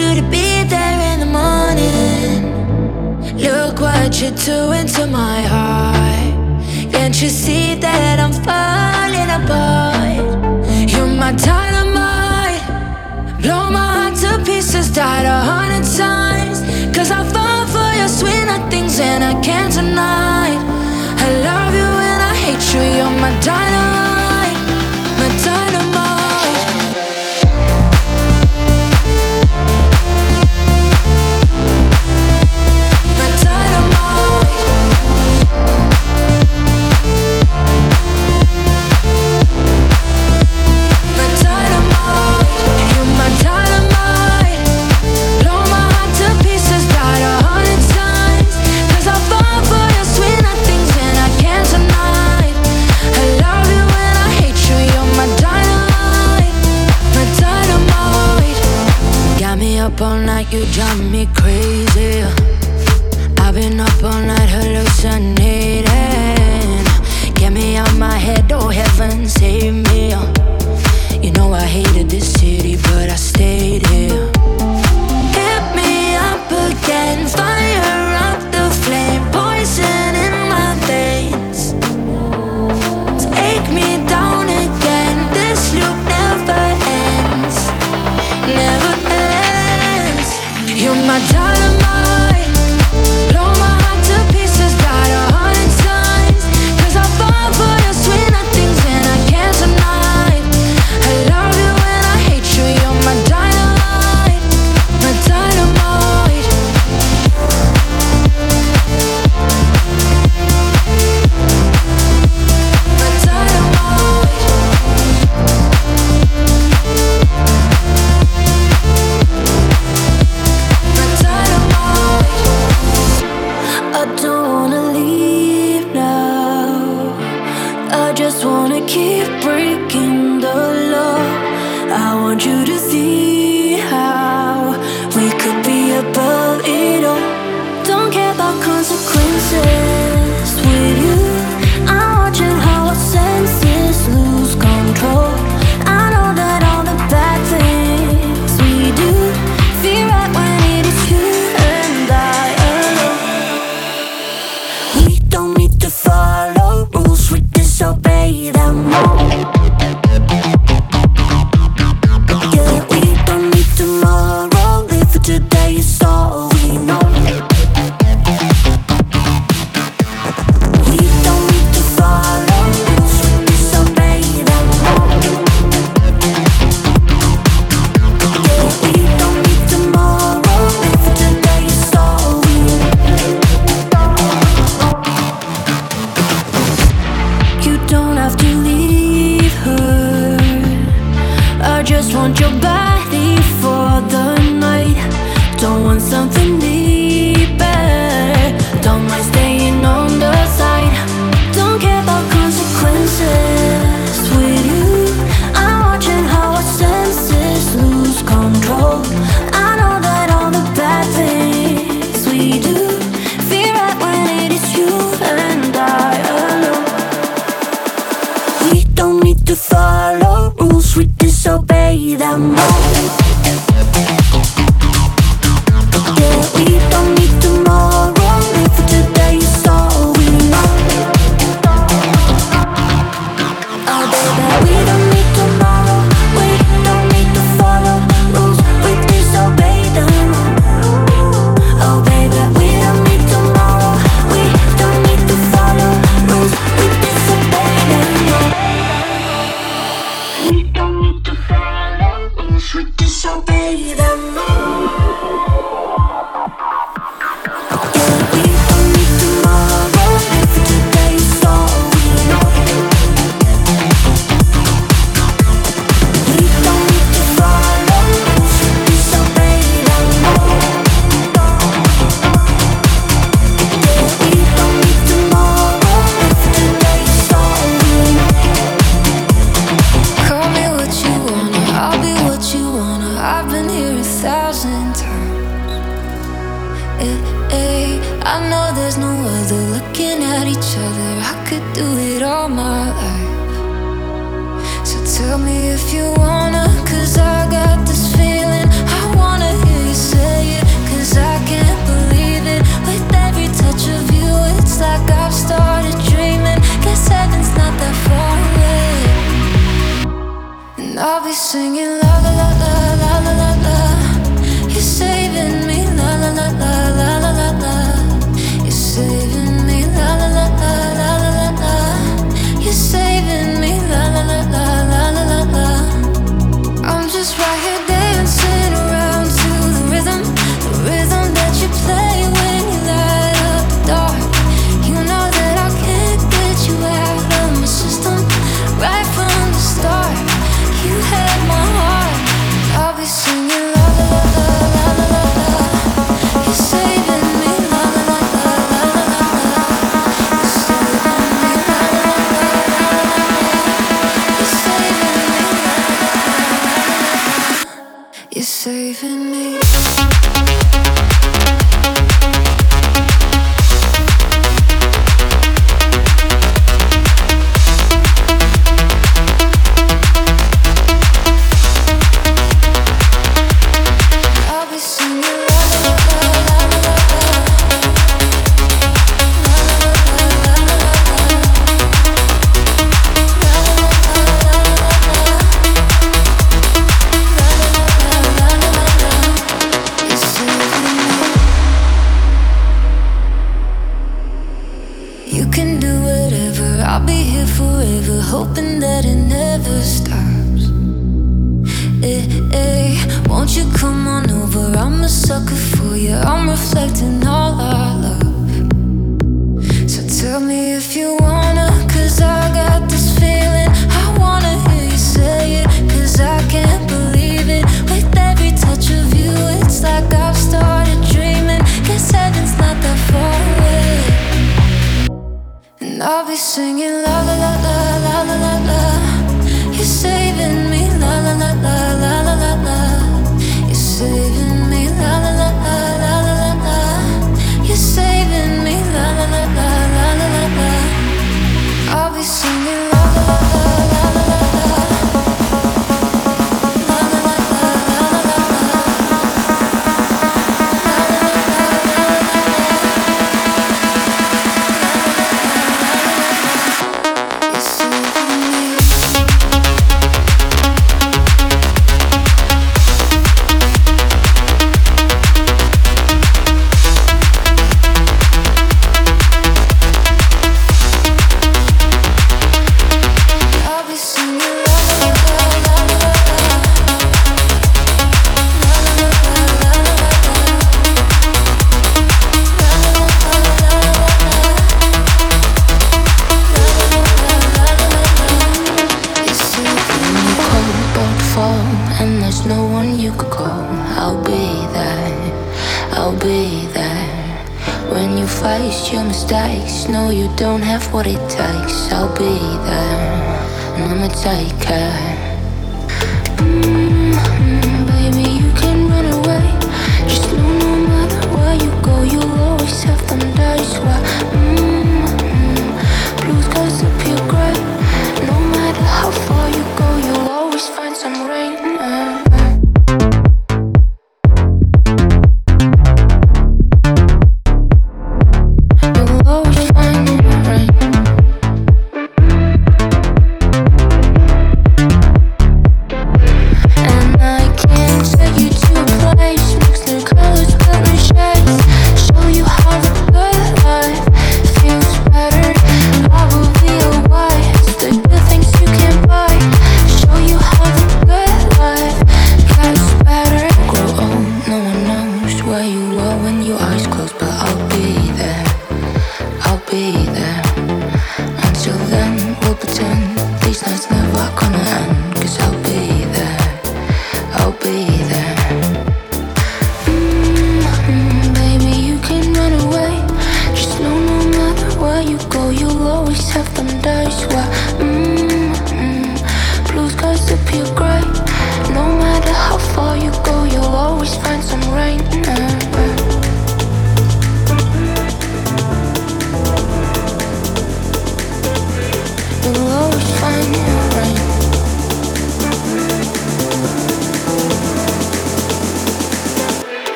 you to be there in the morning. Look what you're doing to my heart. Can't you see that I'm falling apart? You're my dynamite. Blow my heart to pieces, died a hundred times. Cause I fall for your sweet nothings and I can't deny. I love you and I hate you, you're my dynamite. You drive me crazy. I've been up all night hallucinating. Get me out my head, oh heaven, save me. You know I hated this city, but I stayed here. Hit me up again. time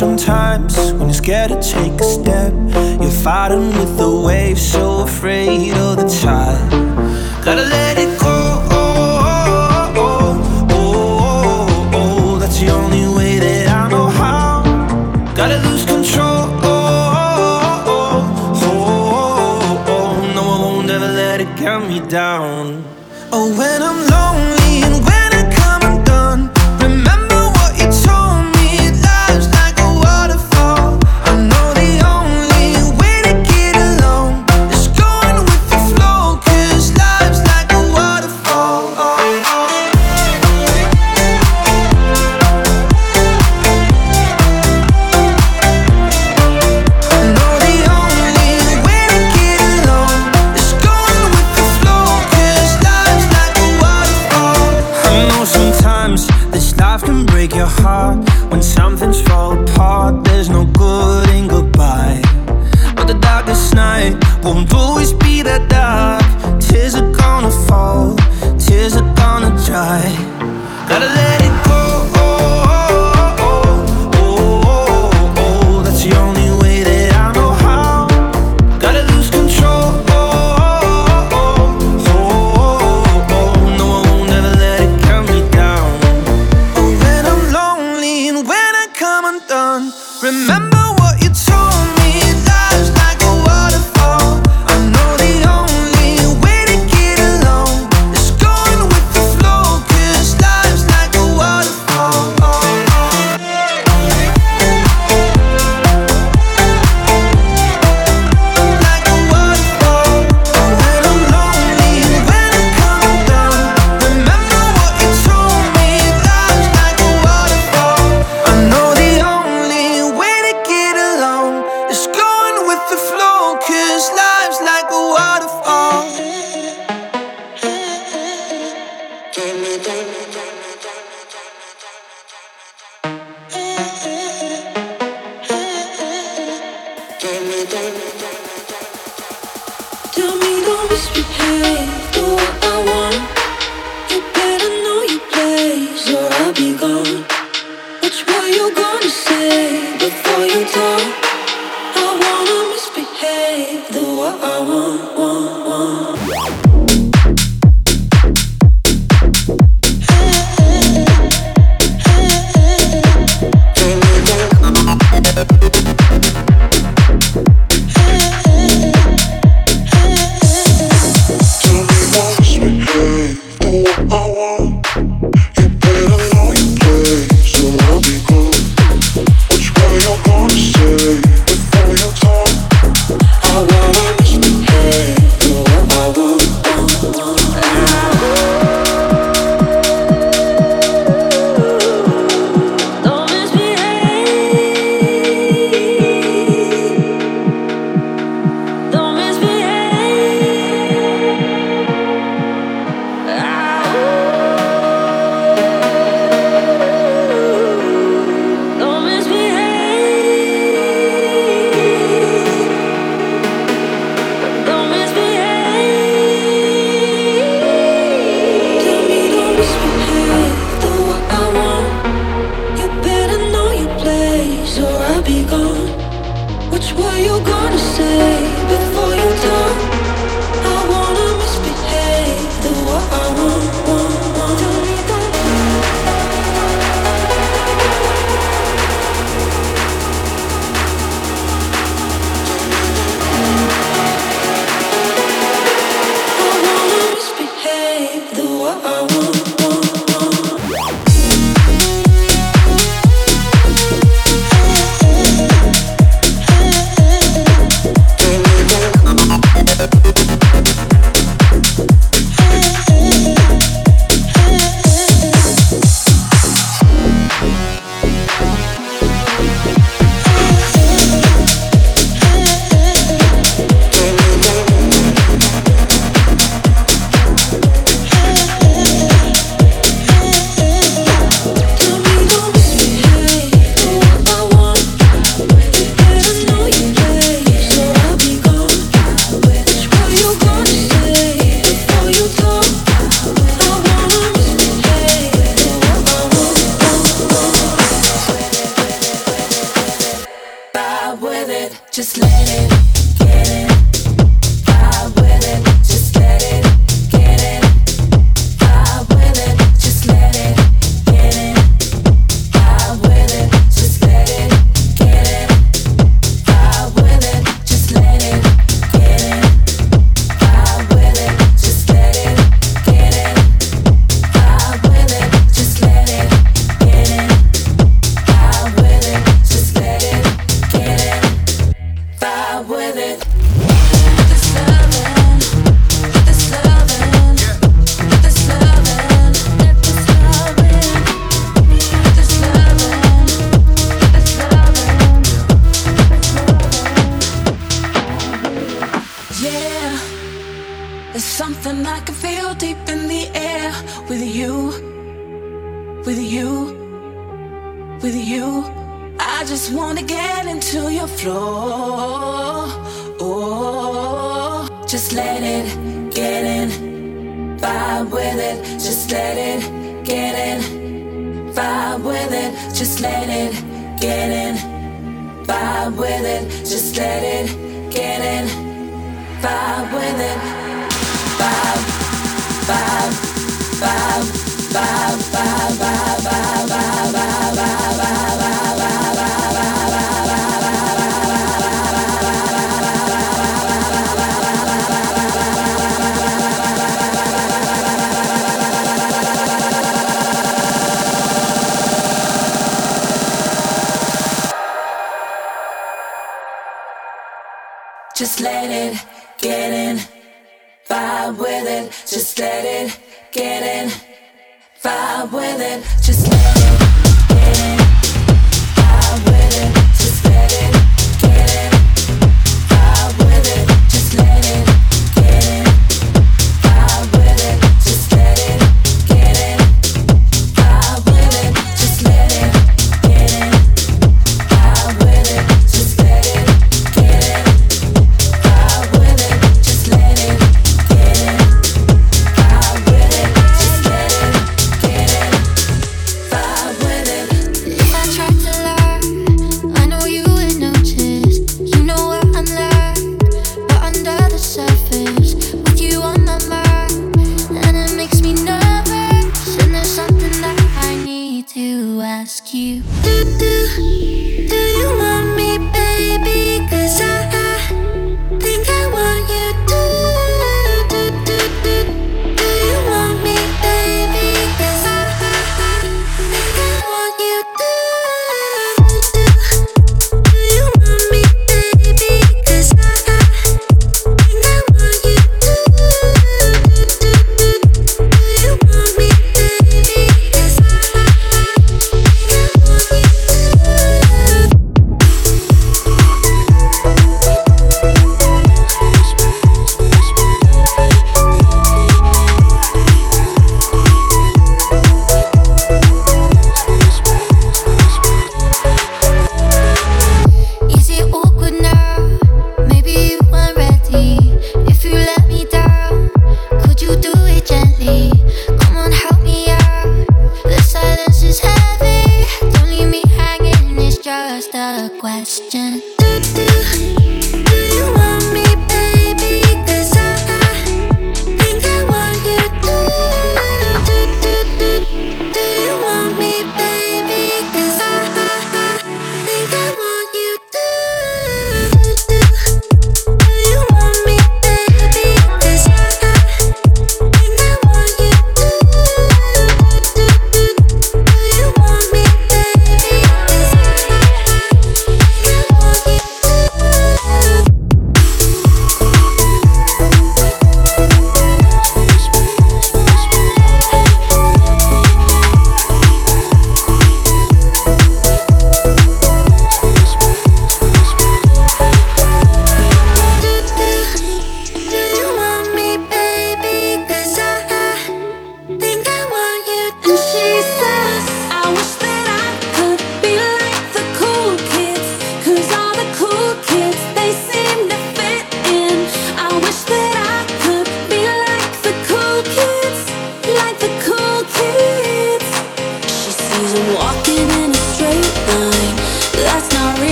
sometimes when you're scared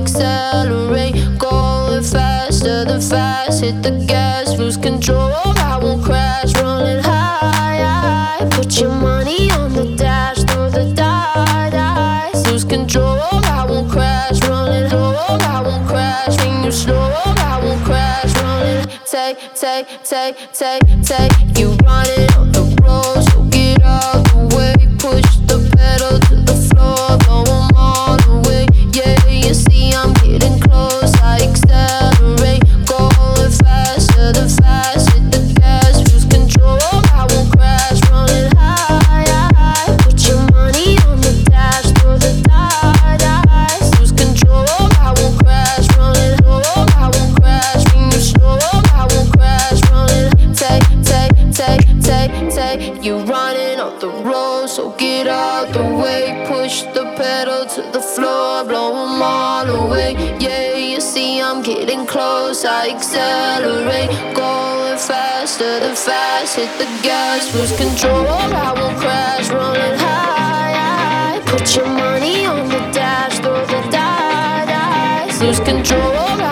accelerate, going faster than fast, hit the close, I accelerate. Going faster than fast, hit the gas, lose control. I will crash, running high. Put your money on the dash, throw the die, dice, lose control.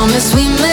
Promise we made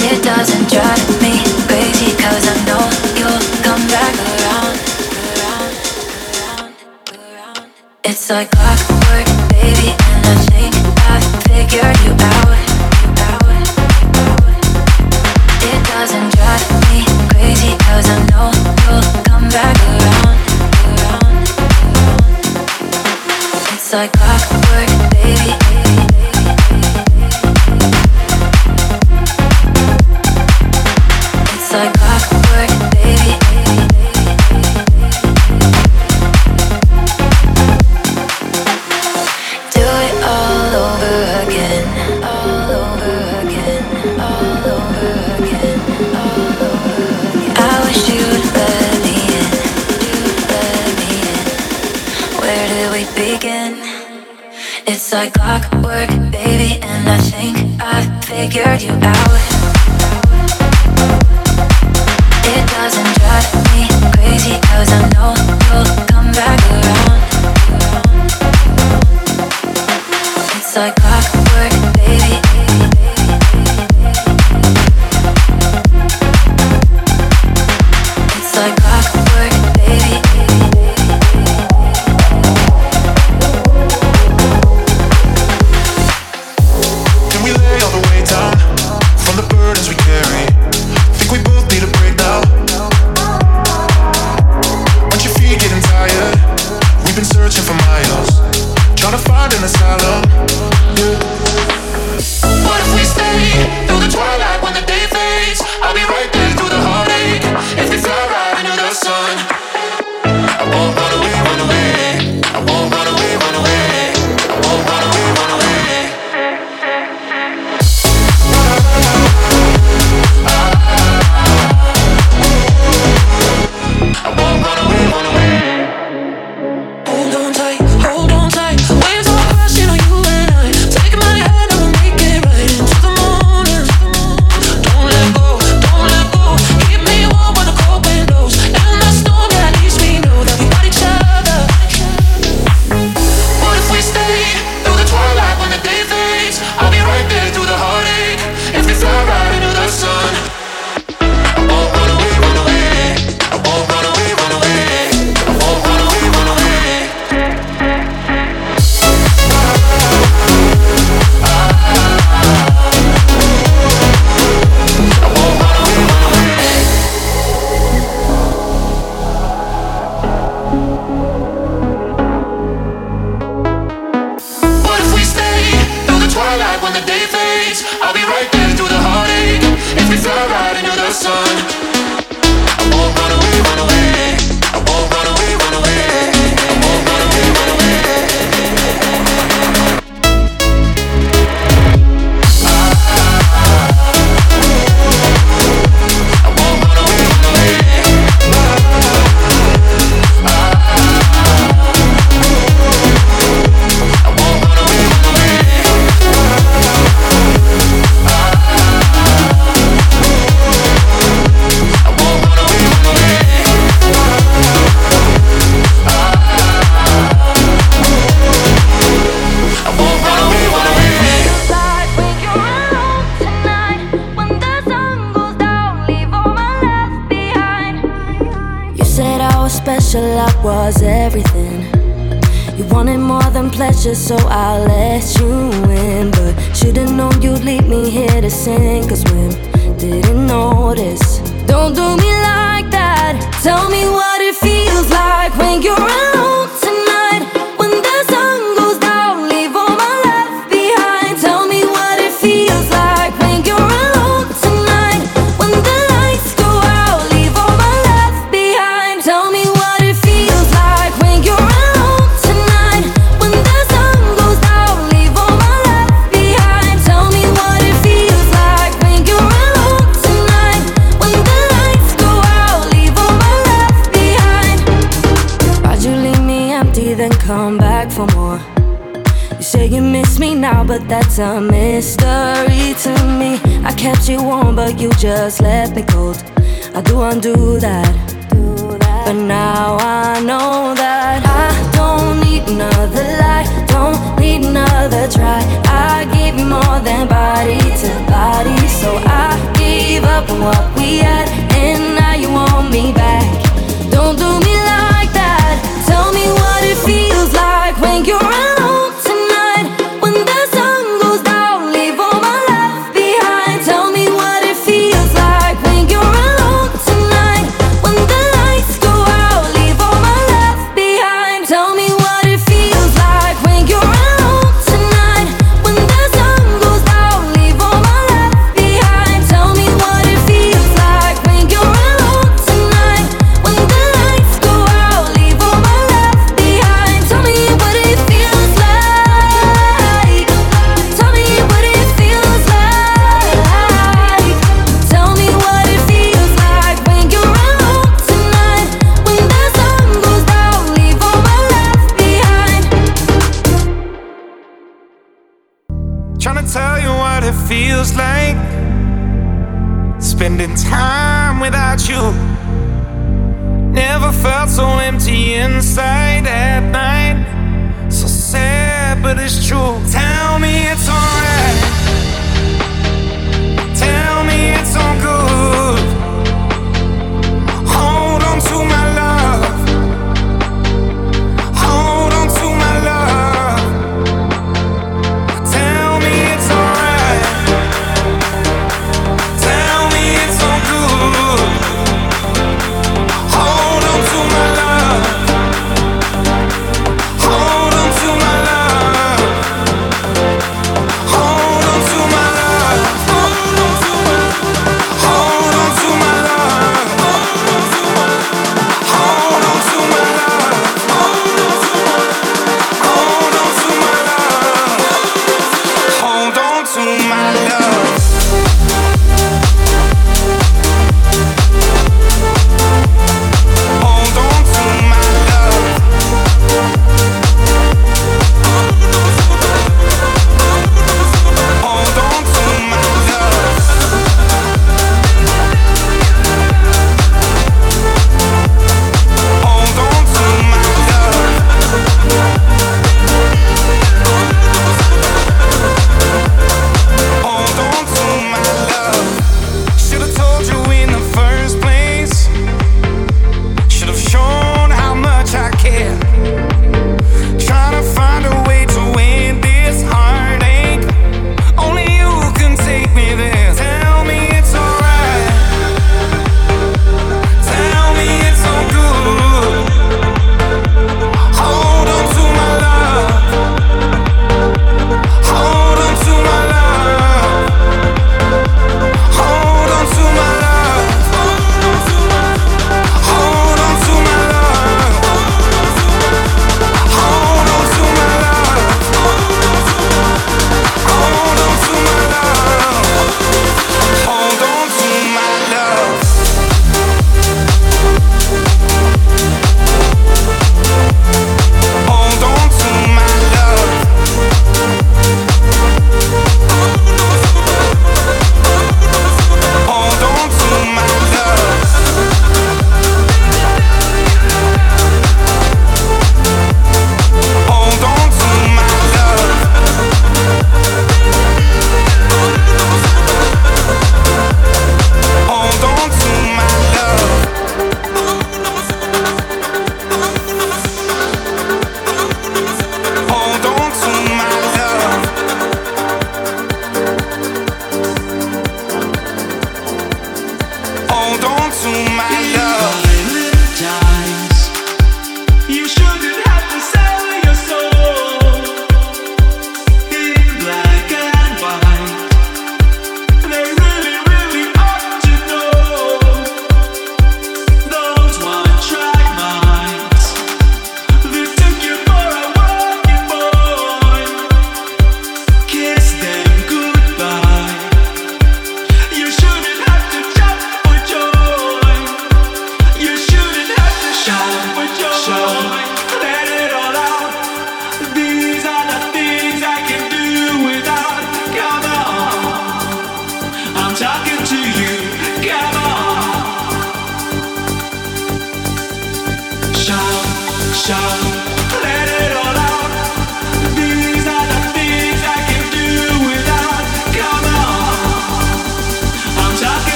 It doesn't drive me crazy, cause I know you'll come back around. It's like clockwork, baby, and I think I figured you out. Was everything. You wanted more than pleasure, so I let you in. But should've known you'd leave me here to sink or swim. Didn't notice. Don't do me like that. Tell me what it feels like when you're alone. A mystery to me. I kept you warm, but you just left me cold. I do undo that. But now I know that I don't need another lie, don't need another try. I gave you more than body to body, so I gave up on what we had, and now you want me back. Don't do me like that. Tell me what it feels like when you're alone.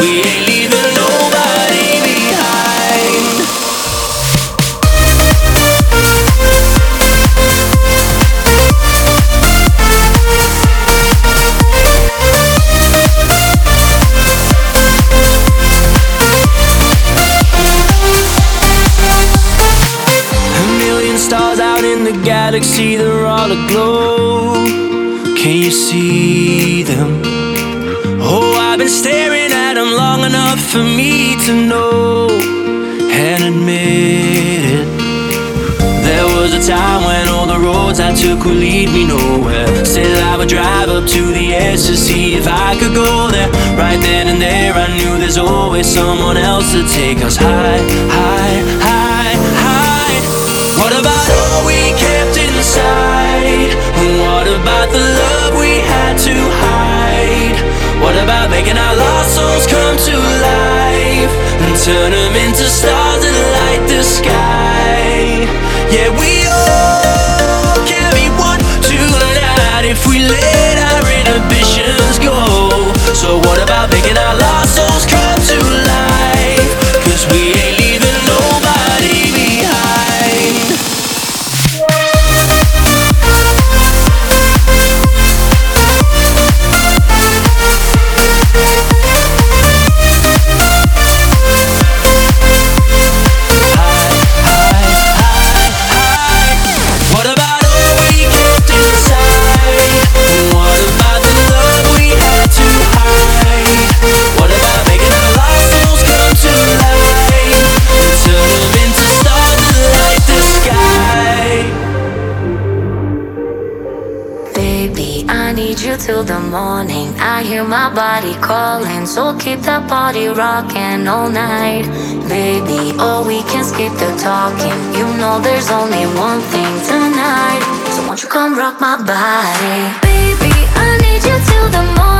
We ain't edge to see if I could go there. Right then and there, I knew there's always someone else to take us high, high, high, high. What about all we kept inside? What about the love we had to hide? What about making our lost souls come to life and turn them into stars that light the sky? Yeah, we all be one tonight if we let so keep that body rocking all night. Baby, oh, we can skip the talking. You know there's only one thing tonight. So won't you come rock my body? Baby, I need you till the morning.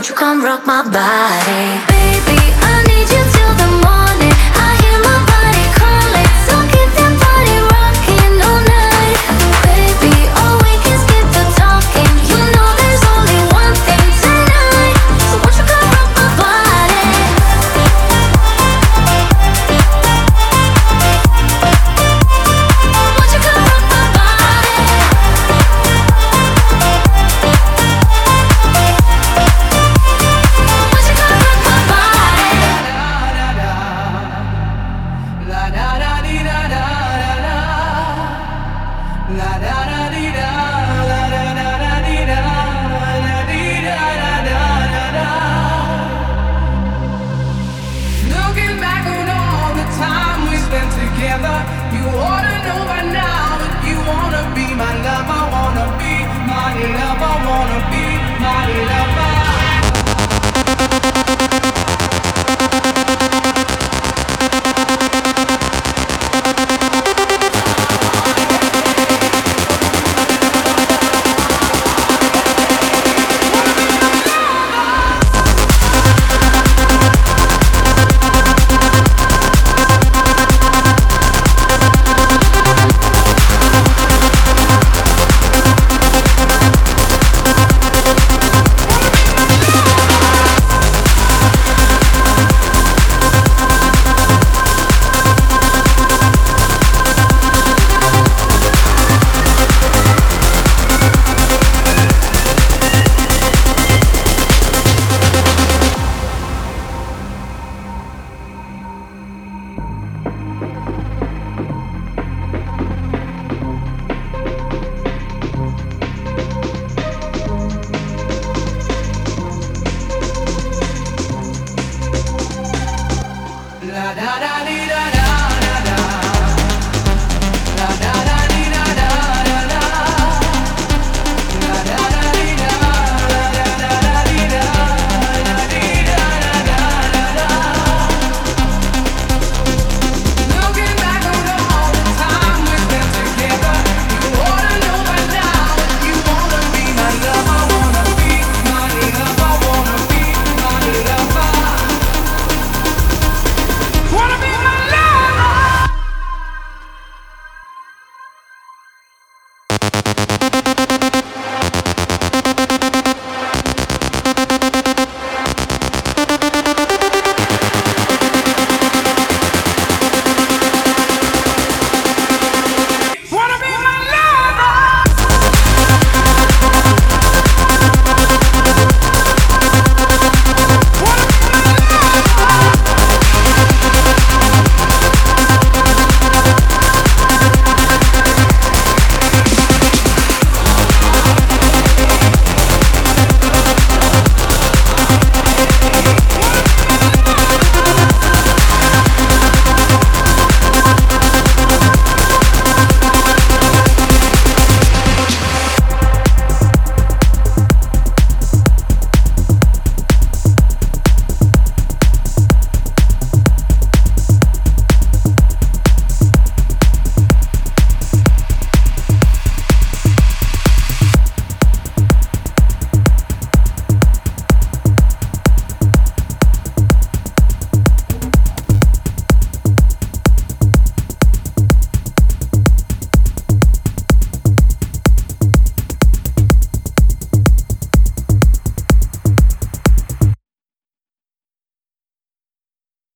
Won't you come rock my body? Baby, I need you till the morning.